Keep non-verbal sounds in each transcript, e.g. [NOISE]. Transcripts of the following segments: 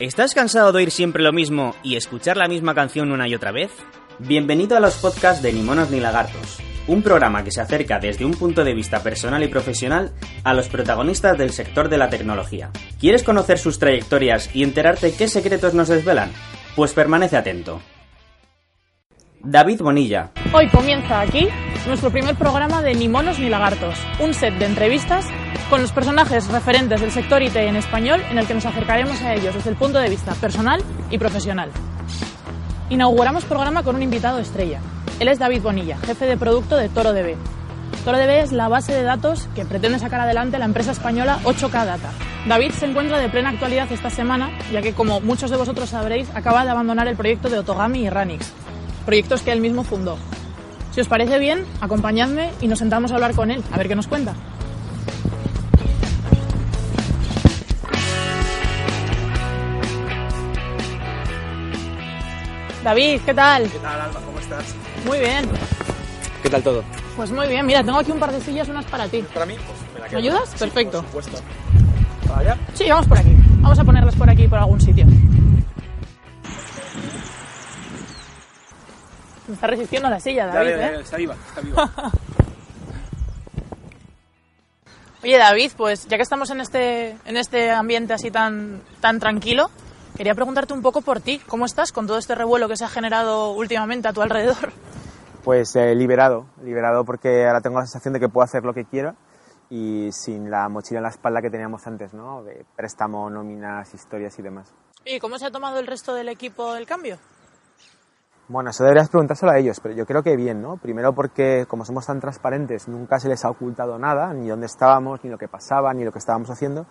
¿Estás cansado de oír siempre lo mismo y escuchar la misma canción una y otra vez? Bienvenido a los podcasts de Ni Monos ni Lagartos, un programa que se acerca desde un punto de vista personal y profesional a los protagonistas del sector de la tecnología. ¿Quieres conocer sus trayectorias y enterarte qué secretos nos desvelan? Pues permanece atento. David Bonilla. Hoy comienza aquí nuestro primer programa de Ni Monos ni Lagartos, un set de entrevistas con los personajes referentes del sector IT en español en el que nos acercaremos a ellos desde el punto de vista personal y profesional. Inauguramos programa con un invitado estrella. Él es David Bonilla, jefe de producto de ToroDB. ToroDB es la base de datos que pretende sacar adelante la empresa española 8K Data. David se encuentra de plena actualidad esta semana, ya que como muchos de vosotros sabréis, acaba de abandonar el proyecto de Otogami y Ranix, proyectos que él mismo fundó. Si os parece bien, acompañadme y nos sentamos a hablar con él, a ver qué nos cuenta. David, ¿qué tal? ¿Qué tal, Alba? ¿Cómo estás? Muy bien. ¿Qué tal todo? Pues muy bien. Mira, tengo aquí un par de sillas, unas para ti. ¿Para mí? Pues me la ¿Me quedo. ayudas? Sí, Perfecto. Por supuesto. ¿Para allá? Sí, vamos por aquí. Vamos a ponerlas por aquí, por algún sitio. Me está resistiendo la silla, Ya, David, ya, ya, ¿eh? está viva, está viva. [LAUGHS] Oye, David, pues ya que estamos en este, en este ambiente así tan, tan tranquilo, quería preguntarte un poco por ti. ¿Cómo estás con todo este revuelo que se ha generado últimamente a tu alrededor? [LAUGHS] Pues eh, liberado, liberado porque ahora tengo la sensación de que puedo hacer lo que quiera y sin la mochila en la espalda que teníamos antes, ¿no? De préstamo, nóminas, historias y demás. ¿Y cómo se ha tomado el resto del equipo el cambio? Bueno, eso deberías preguntárselo a ellos, pero yo creo que bien, ¿no? Primero porque como somos tan transparentes, nunca se les ha ocultado nada, ni dónde estábamos, ni lo que pasaba, ni lo que estábamos haciendo.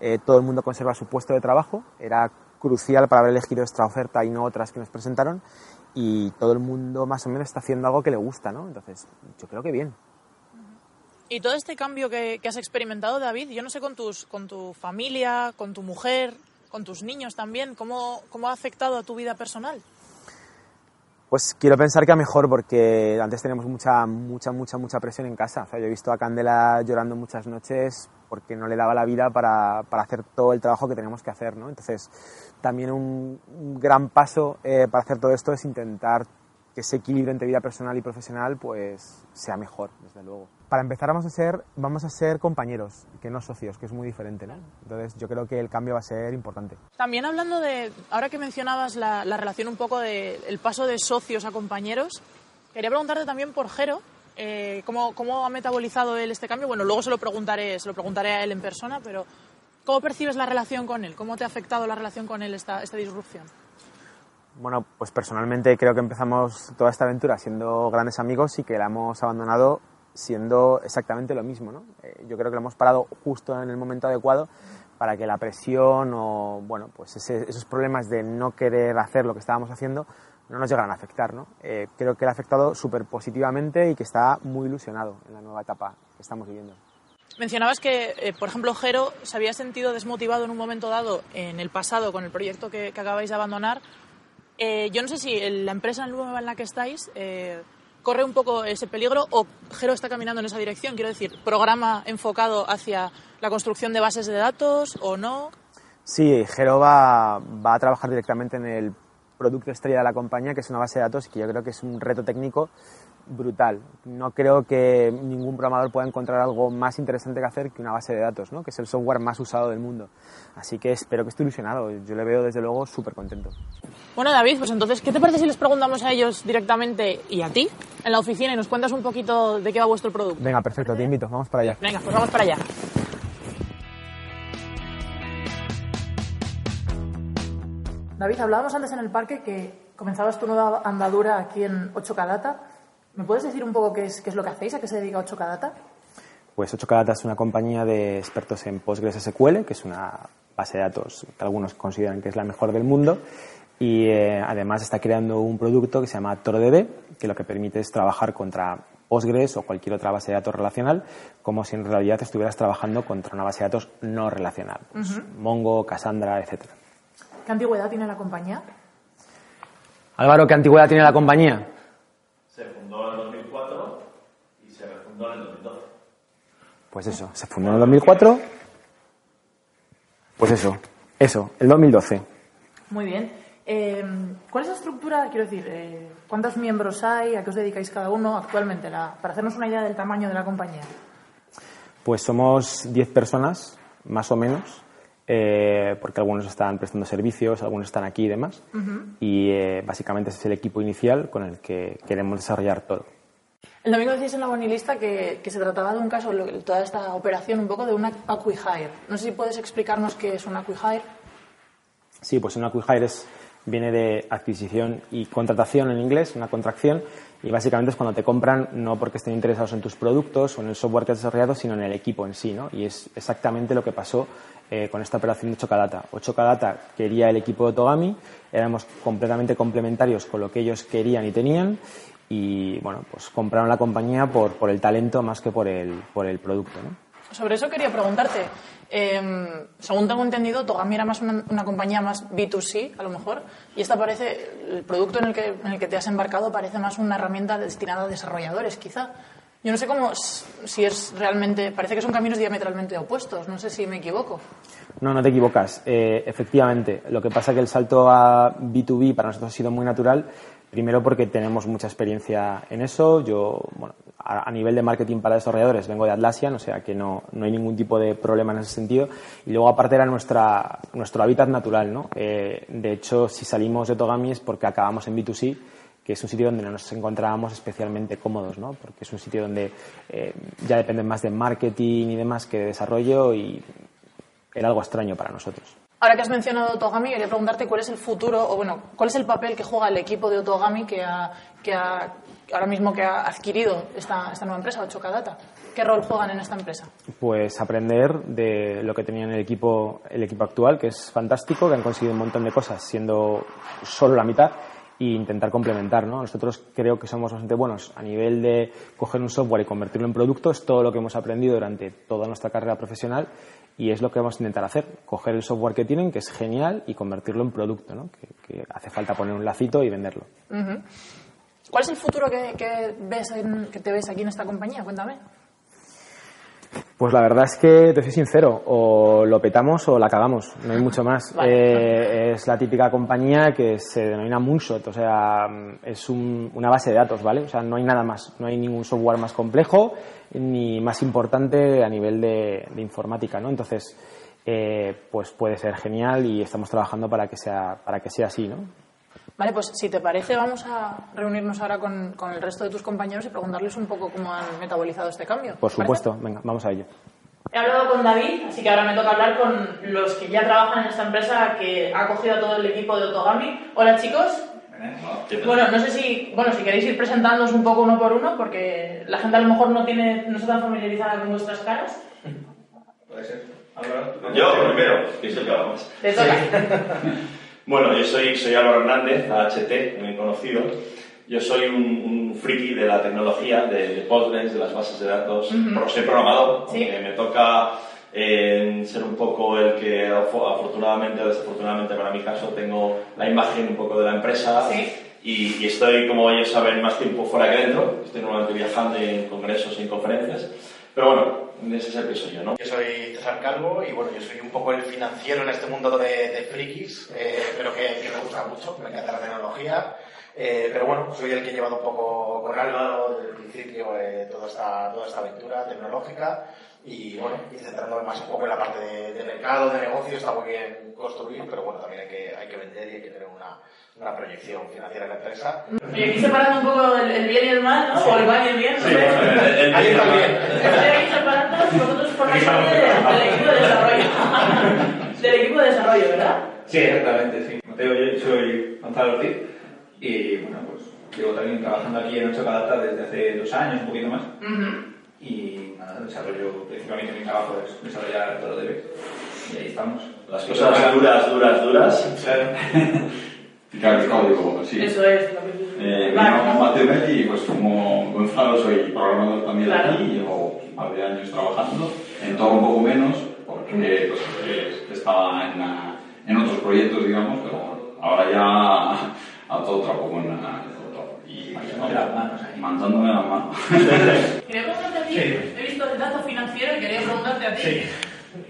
Eh, todo el mundo conserva su puesto de trabajo, era crucial para haber elegido esta oferta y no otras que nos presentaron, y todo el mundo más o menos está haciendo algo que le gusta, ¿no? Entonces, yo creo que bien. Y todo este cambio que, que has experimentado, David, yo no sé con, tus, con tu familia, con tu mujer, con tus niños también, ¿cómo, cómo ha afectado a tu vida personal? Pues quiero pensar que a mejor porque antes teníamos mucha, mucha, mucha, mucha presión en casa. O sea, yo he visto a Candela llorando muchas noches porque no le daba la vida para, para hacer todo el trabajo que teníamos que hacer, ¿no? Entonces, también un, un gran paso eh, para hacer todo esto es intentar que ese equilibrio entre vida personal y profesional pues sea mejor, desde luego. Para empezar vamos a ser, vamos a ser compañeros, que no socios, que es muy diferente, ¿no? Entonces, yo creo que el cambio va a ser importante. También hablando de, ahora que mencionabas la, la relación un poco del paso de socios a compañeros, quería preguntarte también por Jero, eh, ¿cómo, ¿cómo ha metabolizado él este cambio? Bueno, luego se lo preguntaré, se lo preguntaré a él en persona, pero ¿cómo percibes la relación con él? ¿Cómo te ha afectado la relación con él esta, esta disrupción? Bueno, pues personalmente creo que empezamos toda esta aventura siendo grandes amigos y que la hemos abandonado siendo exactamente lo mismo, ¿no? Eh, yo creo que lo hemos parado justo en el momento adecuado para que la presión o, bueno, pues esos problemas de no querer hacer lo que estábamos haciendo no nos llegaran a afectar, ¿no? Eh, creo que le ha afectado súper positivamente y que está muy ilusionado en la nueva etapa que estamos viviendo. Mencionabas que, eh, por ejemplo, Jero se había sentido desmotivado en un momento dado en el pasado con el proyecto que, que acabáis de abandonar. Yo no sé si en la empresa nueva en la que estáis corre un poco ese peligro o Jero está caminando en esa dirección. Quiero decir, programa enfocado hacia la construcción de bases de datos o no. Sí, Jero va, va a trabajar directamente en el producto estrella de la compañía, que es una base de datos, que yo creo que es un reto técnico brutal. No creo que ningún programador pueda encontrar algo más interesante que hacer que una base de datos, ¿no? que es el software más usado del mundo. Así que espero que esté ilusionado. Yo le veo desde luego súper contento. Bueno, David, pues entonces, ¿qué te parece si les preguntamos a ellos directamente y a ti en la oficina y nos cuentas un poquito de qué va vuestro producto? Venga, perfecto, te invito, vamos para allá. Venga, pues vamos para allá. David, hablábamos antes en el parque que comenzabas tu nueva andadura aquí en 8K Data. ¿Me puedes decir un poco qué es, qué es lo que hacéis, a qué se dedica 8K Data? Pues 8K Data es una compañía de expertos en PostgreSQL, que es una base de datos que algunos consideran que es la mejor del mundo y eh, además está creando un producto que se llama ToroDB que lo que permite es trabajar contra Postgres o cualquier otra base de datos relacional como si en realidad estuvieras trabajando contra una base de datos no relacional, pues Mongo, Cassandra, etcétera. ¿Qué antigüedad tiene la compañía? Álvaro, ¿qué antigüedad tiene la compañía? Se fundó en el 2004 y se refundó en el 2012. Pues eso, se fundó en el 2004. Pues eso, eso, el 2012. Muy bien. Eh, ¿Cuál es la estructura? Quiero decir, eh, ¿cuántos miembros hay? ¿A qué os dedicáis cada uno actualmente? La- para hacernos una idea del tamaño de la compañía. Pues somos 10 personas, más o menos, eh, porque algunos están prestando servicios, algunos están aquí y demás. Y eh, básicamente ese es el equipo inicial con el que queremos desarrollar todo. El domingo decíais en la bonilista que, que se trataba de un caso, lo- toda esta operación, un poco de una acquihire. No sé si puedes explicarnos qué es una acquihire. Sí, pues una acquihire es- viene de adquisición y contratación en inglés, una contracción, y básicamente es cuando te compran no porque estén interesados en tus productos o en el software que has desarrollado, sino en el equipo en sí, ¿no? Y es exactamente lo que pasó eh, con esta operación de Chocadata. O Chocadata quería el equipo de Otogami, éramos completamente complementarios con lo que ellos querían y tenían, y bueno, pues compraron la compañía por, por el talento más que por el, por el producto, ¿no? Sobre eso quería preguntarte. eh, según tengo entendido, Togami era más una, compañía más B2C, a lo mejor, y esta parece, el producto en el, que, en el que te has embarcado parece más una herramienta destinada a desarrolladores, quizá. Yo no sé cómo, si es realmente, parece que son caminos diametralmente opuestos, no sé si me equivoco. No, no te equivocas. Eh, efectivamente, lo que pasa es que el salto a B2B para nosotros ha sido muy natural. Primero porque tenemos mucha experiencia en eso. Yo, bueno, a, nivel de marketing para desarrolladores vengo de Atlassian, o sea que no, no hay ningún tipo de problema en ese sentido. Y luego aparte era nuestra, nuestro hábitat natural, ¿no? Eh, de hecho, si salimos de Togami es porque acabamos en B2C que es un sitio donde no nos encontrábamos especialmente cómodos, ¿no? Porque es un sitio donde eh, ya depende más de marketing y demás que de desarrollo y era algo extraño para nosotros. Ahora que has mencionado Otogami, quería preguntarte cuál es el futuro, o bueno, cuál es el papel que juega el equipo de Otogami que ha, que ahora mismo que ha adquirido esta, esta nueva empresa, Chocadata. ¿Qué rol juegan en esta empresa? Pues aprender de lo que tenía en el equipo, el equipo actual, que es fantástico, que han conseguido un montón de cosas siendo solo la mitad e intentar complementar, ¿no? Nosotros creo que somos bastante buenos a nivel de coger un software y convertirlo en producto, es todo lo que hemos aprendido durante toda nuestra carrera profesional y es lo que vamos a intentar hacer, coger el software que tienen, que es genial, y convertirlo en producto, ¿no? Que, hace falta poner un lacito y venderlo. ¿Cuál es el futuro que, ves que te ves aquí en esta compañía? Cuéntame. Pues la verdad es que te soy sincero, o lo petamos o la cagamos, no hay mucho más. Vale. Eh, es la típica compañía que se denomina Moonshot, o sea, es un- una base de datos, ¿vale? O sea, no hay nada más, no hay ningún software más complejo ni más importante a nivel de, de informática, ¿no? Entonces, eh, pues puede ser genial y estamos trabajando para que sea, para que sea así, ¿no? Vale, pues si te parece, vamos a reunirnos ahora con, con el resto de tus compañeros y preguntarles un poco cómo han metabolizado este cambio. Por supuesto, venga, vamos a ello. He hablado con David, así que ahora me toca hablar con los que ya trabajan en esta empresa que ha cogido a todo el equipo de Otogami. Hola chicos. Bueno, no sé si, bueno, si queréis ir presentándoos un poco uno por uno, porque la gente a lo mejor no tiene, no está tan familiarizada con vuestras caras. Puede ser. Yo primero, que soy yo más. Te toca. Bueno, yo soy, soy Álvaro Hernández, AHT, muy conocido. Yo soy un, un friki de la tecnología, de, de Postgres, de las bases de datos. Pero soy programador, Sí. aunque me toca eh, ser un poco el que, afo- afortunadamente o desafortunadamente para mi caso, tengo la imagen un poco de la empresa. Sí. Y, y estoy, como ellos saben, más tiempo fuera que dentro. Estoy normalmente viajando en congresos y en conferencias. Pero bueno, ese es el que soy yo, ¿no? Yo soy César Calvo y bueno, yo soy un poco el financiero en este mundo de, de frikis, eh, pero que, que me gusta mucho, me encanta la tecnología. Eh, pero bueno, soy el que he llevado un poco con Álvaro desde el principio eh, toda, esta, toda esta aventura tecnológica y bueno, y centrándome más un poco en la parte de, de mercado, de negocio, está muy bien construir, pero bueno, también hay que, hay que vender y hay que tener una, una proyección financiera en la empresa. Oye, aquí separando un poco el, el bien y el mal, ¿no? O el mal y el bien. ¿no? Ahí está bien. Estoy aquí separando, vosotros formáis parte del, del equipo de desarrollo. [LAUGHS] del equipo de desarrollo, ¿verdad? Sí, exactamente, sí. Mateo, yo soy Gonzalo Ortiz y bueno, pues llevo también trabajando aquí en Ocho Data desde hace dos años, un poquito más. Y nada, desarrollo, principalmente mi trabajo es desarrollar todo DB y ahí estamos. Las cosas duras, duras, duras. Picar el código, sí. Eso es lo que Eh, Vale. bueno, Mateo Melli, pues como Gonzalo soy programador también Claro. aquí, llevo un par de años trabajando, en todo un poco menos, porque pues, eh, estaba en, en otros proyectos, digamos, pero ahora ya [LAUGHS] a todo trapo con la y Mandándome mandándome las manos. [LAUGHS] Quería preguntarte a ti, he visto el dato financiero y quería preguntarte a ti. Sí.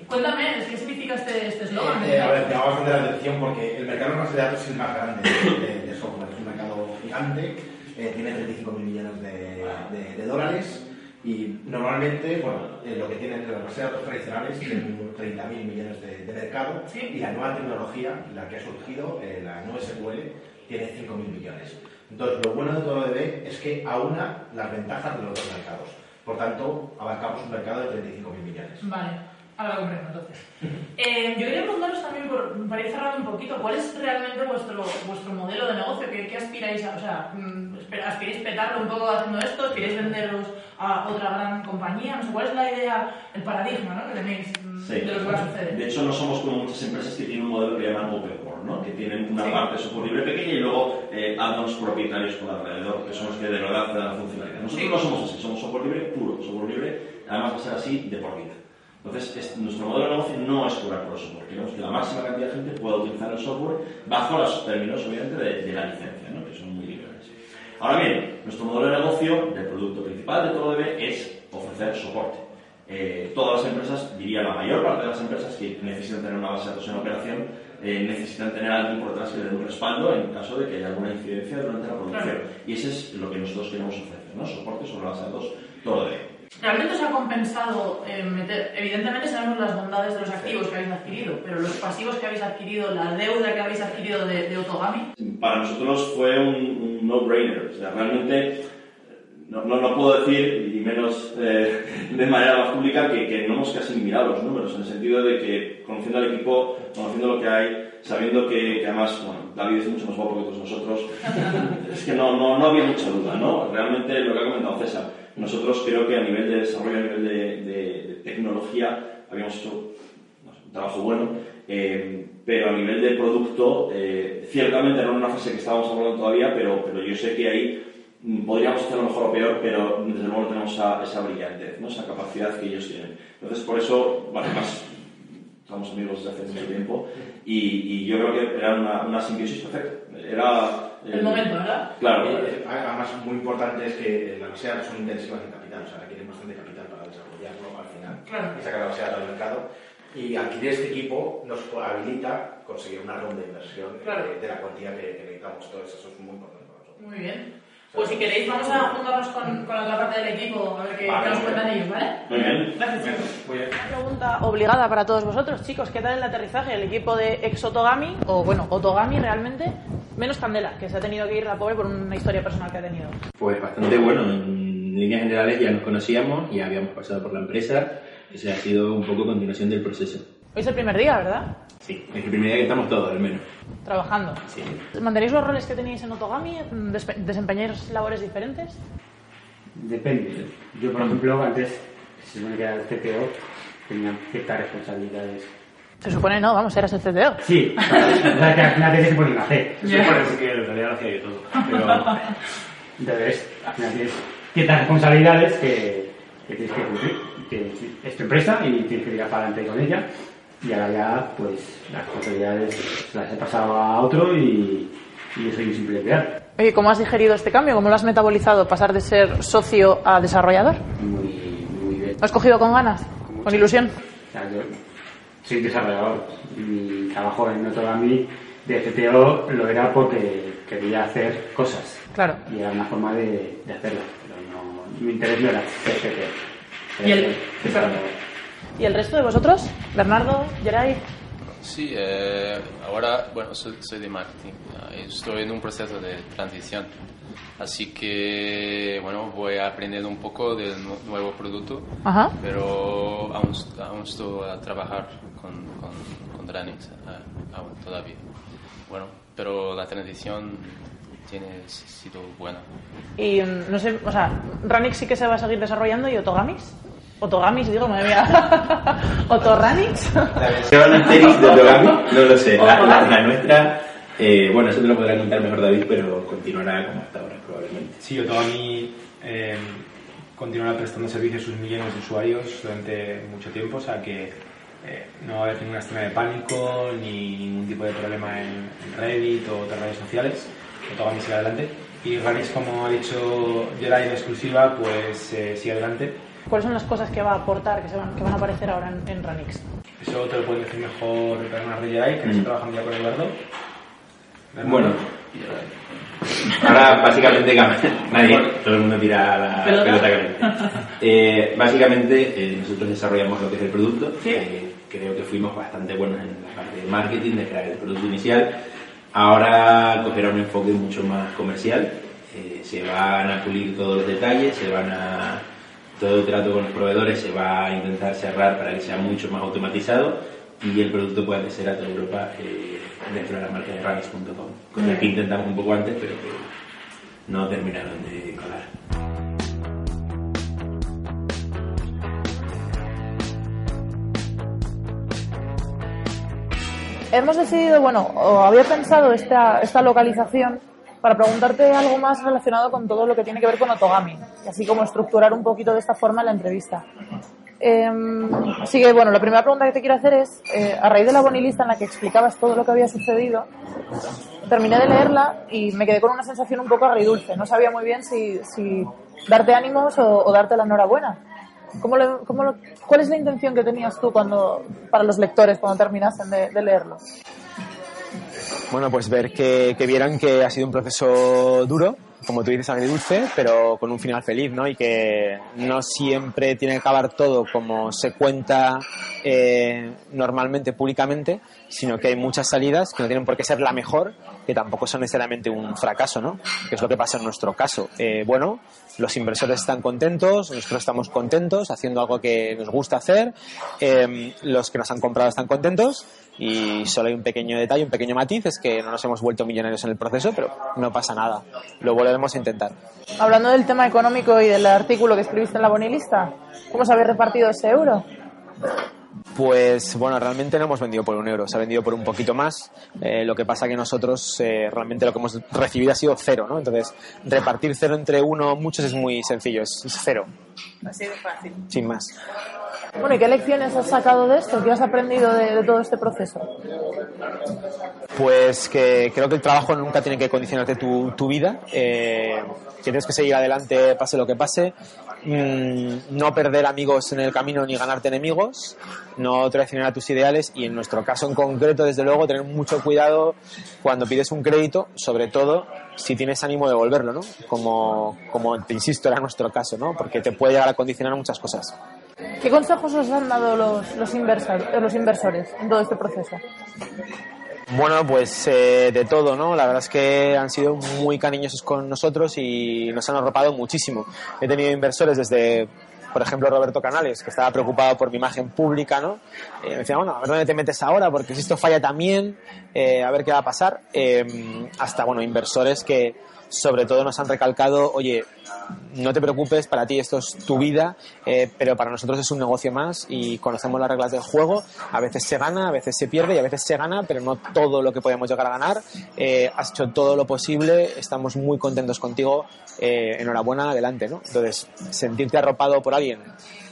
Cuéntame, ¿qué significa este este eslogan? Eh, a ver, me llama bastante la atención porque el mercado de base de datos es el más grande de, de software. Es un mercado gigante, eh, tiene 35 mil millones de, de- de dólares y normalmente, bueno, eh, lo que tienen las bases de datos tradicionales tienen 30 mil millones de, de mercado Sí. y la nueva tecnología, la que ha surgido, eh, la nueva SQL, tiene 5 mil millones. Entonces, lo bueno de todo DB es que aúna las ventajas de los dos mercados. Por tanto, abarcamos un mercado de 35 mil millones. Vale, ahora comprendo entonces. [LAUGHS] Eh, yo quería preguntaros también, por, para ir cerrando un poquito, ¿cuál es realmente vuestro, vuestro modelo de negocio? ¿Qué, aspiráis a? O sea, mm, ¿aspiráis petarlo un poco haciendo esto? ¿Aspiráis venderos a otra gran compañía? No sé, ¿cuál es la idea, el paradigma ¿no? que tenéis mm, Sí. de lo que va a suceder? De hecho, no somos como muchas empresas que tienen un modelo que llaman Open Core, ¿no? que tienen una Sí. parte libre pequeña y luego eh, add-ons propietarios por alrededor, que son los que de verdad dan funcionalidad. Nosotros Sí. no somos así, somos software libre puro, software libre, además va a ser así de por vida. Entonces, es- nuestro modelo de negocio no es cobrar por el software, queremos que la máxima cantidad de gente pueda utilizar el software bajo los términos, obviamente, de, de la licencia, ¿no? que son. Ahora bien, nuestro modelo de negocio, del producto principal de todo debe es ofrecer soporte. Eh, todas las empresas, diría la mayor parte de las empresas que necesitan tener una base de datos en operación, eh, necesitan tener a alguien por detrás que le dé un respaldo en caso de que haya alguna incidencia durante la producción. Claro. Y ese es lo que nosotros queremos ofrecer, ¿no? Soporte sobre la base de datos, todo debe. ¿Realmente os ha compensado eh, meter? Evidentemente sabemos las bondades de los activos que habéis adquirido, pero los pasivos que habéis adquirido, la deuda que habéis adquirido de, de Otogami, para nosotros fue un, un no-brainer. O sea, realmente no, no, no puedo decir, y menos eh, [LAUGHS] de manera más pública, que, que no hemos casi mirado los números, en el sentido de que conociendo al equipo, conociendo lo que hay, sabiendo que, que además, bueno, David es mucho más guapo que todos nosotros, [LAUGHS] es que no, no, no había mucha duda, ¿no? Realmente lo que ha comentado César, nosotros creo que a nivel de desarrollo, a nivel de, tecnología, habíamos hecho un trabajo bueno, eh, pero a nivel de producto, eh, ciertamente no en una fase que estábamos hablando todavía, pero, pero yo sé que ahí mm, podríamos hacerlo mejor o peor, pero desde luego no tenemos esa, esa brillantez, ¿no? esa capacidad que ellos tienen. Entonces, por eso, además, somos amigos desde hace mucho tiempo y, y yo creo que era una, una simbiosis perfecta. Era el momento, ¿verdad? Claro, Eh, Además, muy importante es que las bases de datos son intensivas en capital, o sea, requieren bastante capital para desarrollarlo al final Claro. y sacar la datos al mercado. Y adquirir este equipo nos habilita conseguir una ronda de inversión Claro. eh, de la cuantía que, que necesitamos. Entonces, eso es muy importante para nosotros. Muy bien. Pues si queréis, vamos a juntarnos con, con la otra parte del equipo, a ver qué, Vale, qué nos muy cuentan bien. ellos, ¿vale? muy bien. Gracias, chicos. Muy bien. Una pregunta obligada para todos vosotros, chicos. ¿Qué tal el aterrizaje? El equipo de ex Otogami, o bueno, Otogami realmente, menos Candela, que se ha tenido que ir la pobre por una historia personal que ha tenido. Pues bastante bueno. En líneas generales ya nos conocíamos, ya habíamos pasado por la empresa. Ese ha sido un poco continuación del proceso. Hoy es el primer día, ¿verdad? Sí, es el primer día que estamos todos, al menos. Trabajando. Sí. ¿Mantenéis los roles que teníais en Otogami? ¿Desempeñáis labores diferentes? Depende. Yo, por ejemplo, antes, se supone que era el CTO, tenía ciertas responsabilidades. Se supone no, vamos, eras el CTO. Sí, [LAUGHS] sea, que al final te se ponen a hacer. Ya. Eso que en realidad lo hacía yo todo. Pero, entonces, al final tienes ciertas responsabilidades que, que tienes que cumplir. Que es tu empresa y tienes que tirar para adelante con ella. Y ahora ya, pues, las responsabilidades las he pasado a otro y, y yo soy un simple empleado. Oye, ¿cómo has digerido este cambio? ¿Cómo lo has metabolizado? ¿Pasar de ser socio a desarrollador? Muy, muy bien. ¿Lo has cogido con ganas? ¿Con ilusión? O sea, yo soy desarrollador. Mi trabajo en Otogami de CTO lo era porque quería hacer cosas. Claro. Y era una forma de, de hacerlo. Pero mi interés no era CTO. ¿Y el-. ¿Y el resto de vosotros? Bernardo, Geray. Sí, eh, ahora, bueno, soy, soy de marketing. eh, Estoy en un proceso de transición. Así que, bueno, voy aprendiendo un poco del nu- nuevo producto, Ajá. pero aún, aún estoy a trabajar con, con, con Dranix, eh, aún todavía. Bueno, pero la transición tiene sido buena. Y mm, no sé, o sea, Ranix sí que se va a seguir desarrollando y Otogamis. Otogamis, digo, me había... [LAUGHS] ¿Otorranix? La versión Asterix de Otogami, no lo sé. La, la- la nuestra, eh, bueno, eso te lo podrá contar mejor David, pero continuará como hasta ahora, probablemente. Sí, Otogami eh, continuará prestando servicio a sus millones de usuarios durante mucho tiempo, o sea que eh, no va a haber ninguna escena de pánico ni ningún tipo de problema en Reddit o otras redes sociales. Sigue adelante. Y Ranix, como ha dicho Jedi en exclusiva, pues eh, sigue adelante. ¿Cuáles son las cosas que va a aportar, que, se van, que van a aparecer ahora en, en Ranix? Eso te lo pueden decir mejor Bernard de Jedi, que Mm. está trabajando ya con Eduardo. Bernardo. Bueno, ahora básicamente cam- nadie, todo el mundo tira la Pelota. pelota, caliente. Eh, básicamente eh, nosotros desarrollamos lo que es el producto. Eh, creo que fuimos bastante buenos en la parte de marketing, de crear el producto inicial. Ahora cogerá un enfoque mucho más comercial. Eh, se van a pulir todos los detalles, se van a todo el trato con los proveedores se va a intentar cerrar para que sea mucho más automatizado y el producto pueda crecer a toda Europa eh, dentro de la marca de Ramis.com, cosa que intentamos un poco antes, pero que no terminaron de colar. Hemos decidido, bueno, o había pensado esta, esta localización para preguntarte algo más relacionado con todo lo que tiene que ver con Otogami, así como estructurar un poquito de esta forma la entrevista. Em, así que, bueno, la primera pregunta que te quiero hacer es, eh, a raíz de la bonilista en la que explicabas todo lo que había sucedido, terminé de leerla y me quedé con una sensación un poco agridulce. No sabía muy bien si, si darte ánimos o, o darte la enhorabuena. ¿Cómo lo- cómo lo- ¿Cuál es la intención que tenías tú cuando, para los lectores cuando terminasen de, de leerlo? Bueno, pues ver que, que vieran que ha sido un proceso duro, como tú dices, agridulce, pero con un final feliz, ¿no? Y que no siempre tiene que acabar todo como se cuenta eh, normalmente, públicamente, sino que hay muchas salidas que no tienen por qué ser la mejor, que tampoco son necesariamente un fracaso, ¿no? Que es lo que pasa en nuestro caso. Eh, bueno, los inversores están contentos, nosotros estamos contentos, haciendo algo que nos gusta hacer, eh, los que nos han comprado están contentos y solo hay un pequeño detalle, un pequeño matiz, es que no nos hemos vuelto millonarios en el proceso, pero no pasa nada, lo volveremos a intentar. Hablando del tema económico y del artículo que escribiste en la bonilista, ¿cómo se habéis repartido ese euro? Pues bueno, realmente no hemos vendido por un euro, se ha vendido por un poquito más. Eh, lo que pasa que nosotros eh, realmente lo que hemos recibido ha sido cero, ¿no? Entonces, repartir cero entre uno muchos es muy sencillo, es, es cero, Así de fácil. sin más. Bueno, ¿y qué lecciones has sacado de esto? ¿Qué has aprendido de, de todo este proceso? Pues que creo que el trabajo nunca tiene que condicionarte tu, tu vida, eh, que tienes que seguir adelante pase lo que pase, mm, no perder amigos en el camino ni ganarte enemigos, no traicionar a tus ideales y en nuestro caso en concreto, desde luego, tener mucho cuidado cuando pides un crédito, sobre todo si tienes ánimo de devolverlo, ¿no? Como, como te insisto, era nuestro caso, ¿no? Porque te puede llegar a condicionar muchas cosas. ¿Qué consejos os han dado los, los, inversor- los inversores en todo este proceso? Bueno, pues eh, de todo, ¿no? La verdad es que han sido muy cariñosos con nosotros y nos han arropado muchísimo. He tenido inversores desde, por ejemplo, Roberto Canales, que estaba preocupado por mi imagen pública, ¿no? Eh, me decía, bueno, a ver dónde te metes ahora, porque si esto falla también, eh, a ver qué va a pasar. Eh, hasta, bueno, inversores que sobre todo nos han recalcado, oye, no te preocupes, para ti esto es tu vida, eh, pero para nosotros es un negocio más y conocemos las reglas del juego. A veces se gana, a veces se pierde y a veces se gana, pero no todo lo que podemos llegar a ganar. Eh, has hecho todo lo posible, estamos muy contentos contigo, eh, enhorabuena, adelante, ¿no? Entonces, sentirte arropado por alguien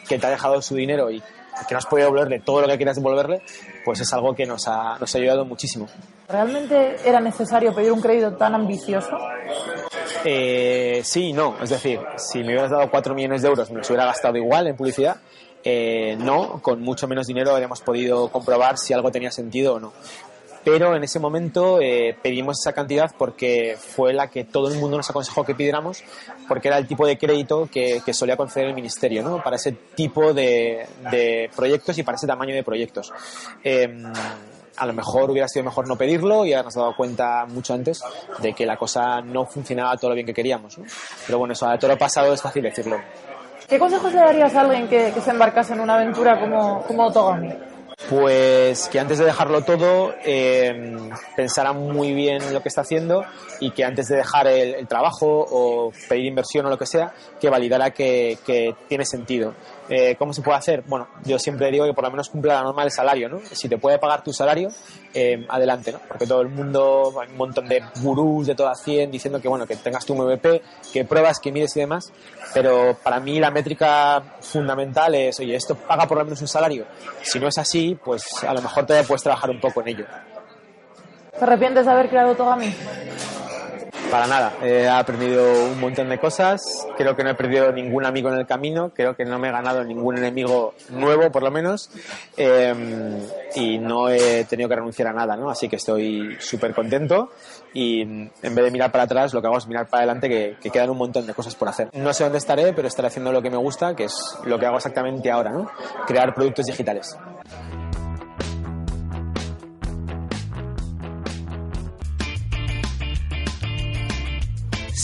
que te ha dejado su dinero y que no has podido devolverle todo lo que quieras devolverle, pues es algo que nos ha, nos ha ayudado muchísimo. ¿Realmente era necesario pedir un crédito tan ambicioso? Eh, sí y no. Es decir, si me hubieras dado 4 millones de euros, me los hubiera gastado igual en publicidad. Eh, no, con mucho menos dinero habríamos podido comprobar si algo tenía sentido o no. Pero en ese momento eh, pedimos esa cantidad porque fue la que todo el mundo nos aconsejó que pidiéramos, porque era el tipo de crédito que, que solía conceder el ministerio, ¿no? Para ese tipo de, de proyectos y para ese tamaño de proyectos. Eh, a lo mejor hubiera sido mejor no pedirlo y habernos dado cuenta mucho antes de que la cosa no funcionaba todo lo bien que queríamos. ¿no? Pero bueno, eso a todo lo pasado es fácil decirlo. ¿Qué consejos le darías a alguien que, que se embarcase en una aventura como, como Otogami? Pues que antes de dejarlo todo eh, pensara muy bien lo que está haciendo y que antes de dejar el, trabajo o pedir inversión o lo que sea, que validara que, tiene sentido. Eh, ¿Cómo se puede hacer? Bueno, yo siempre digo que por lo menos cumpla la norma del salario, ¿no? Si te puede pagar tu salario, eh, adelante, ¿no? Porque todo el mundo, hay un montón de gurús de toda 100 diciendo que, bueno, que tengas tu MVP, que pruebas, que mides y demás, pero para mí la métrica fundamental es, oye, esto paga por lo menos un salario. Si no es así, pues a lo mejor todavía puedes trabajar un poco en ello. ¿Te arrepientes de haber creado Togami? Para nada, he aprendido un montón de cosas, creo que no he perdido ningún amigo en el camino, creo que no me he ganado ningún enemigo nuevo por lo menos eh, y no he tenido que renunciar a nada, ¿no? Así que estoy súper contento y en vez de mirar para atrás lo que hago es mirar para adelante que, que, quedan un montón de cosas por hacer. No sé dónde estaré, pero estaré haciendo lo que me gusta, que es lo que hago exactamente ahora, ¿no? Crear productos digitales.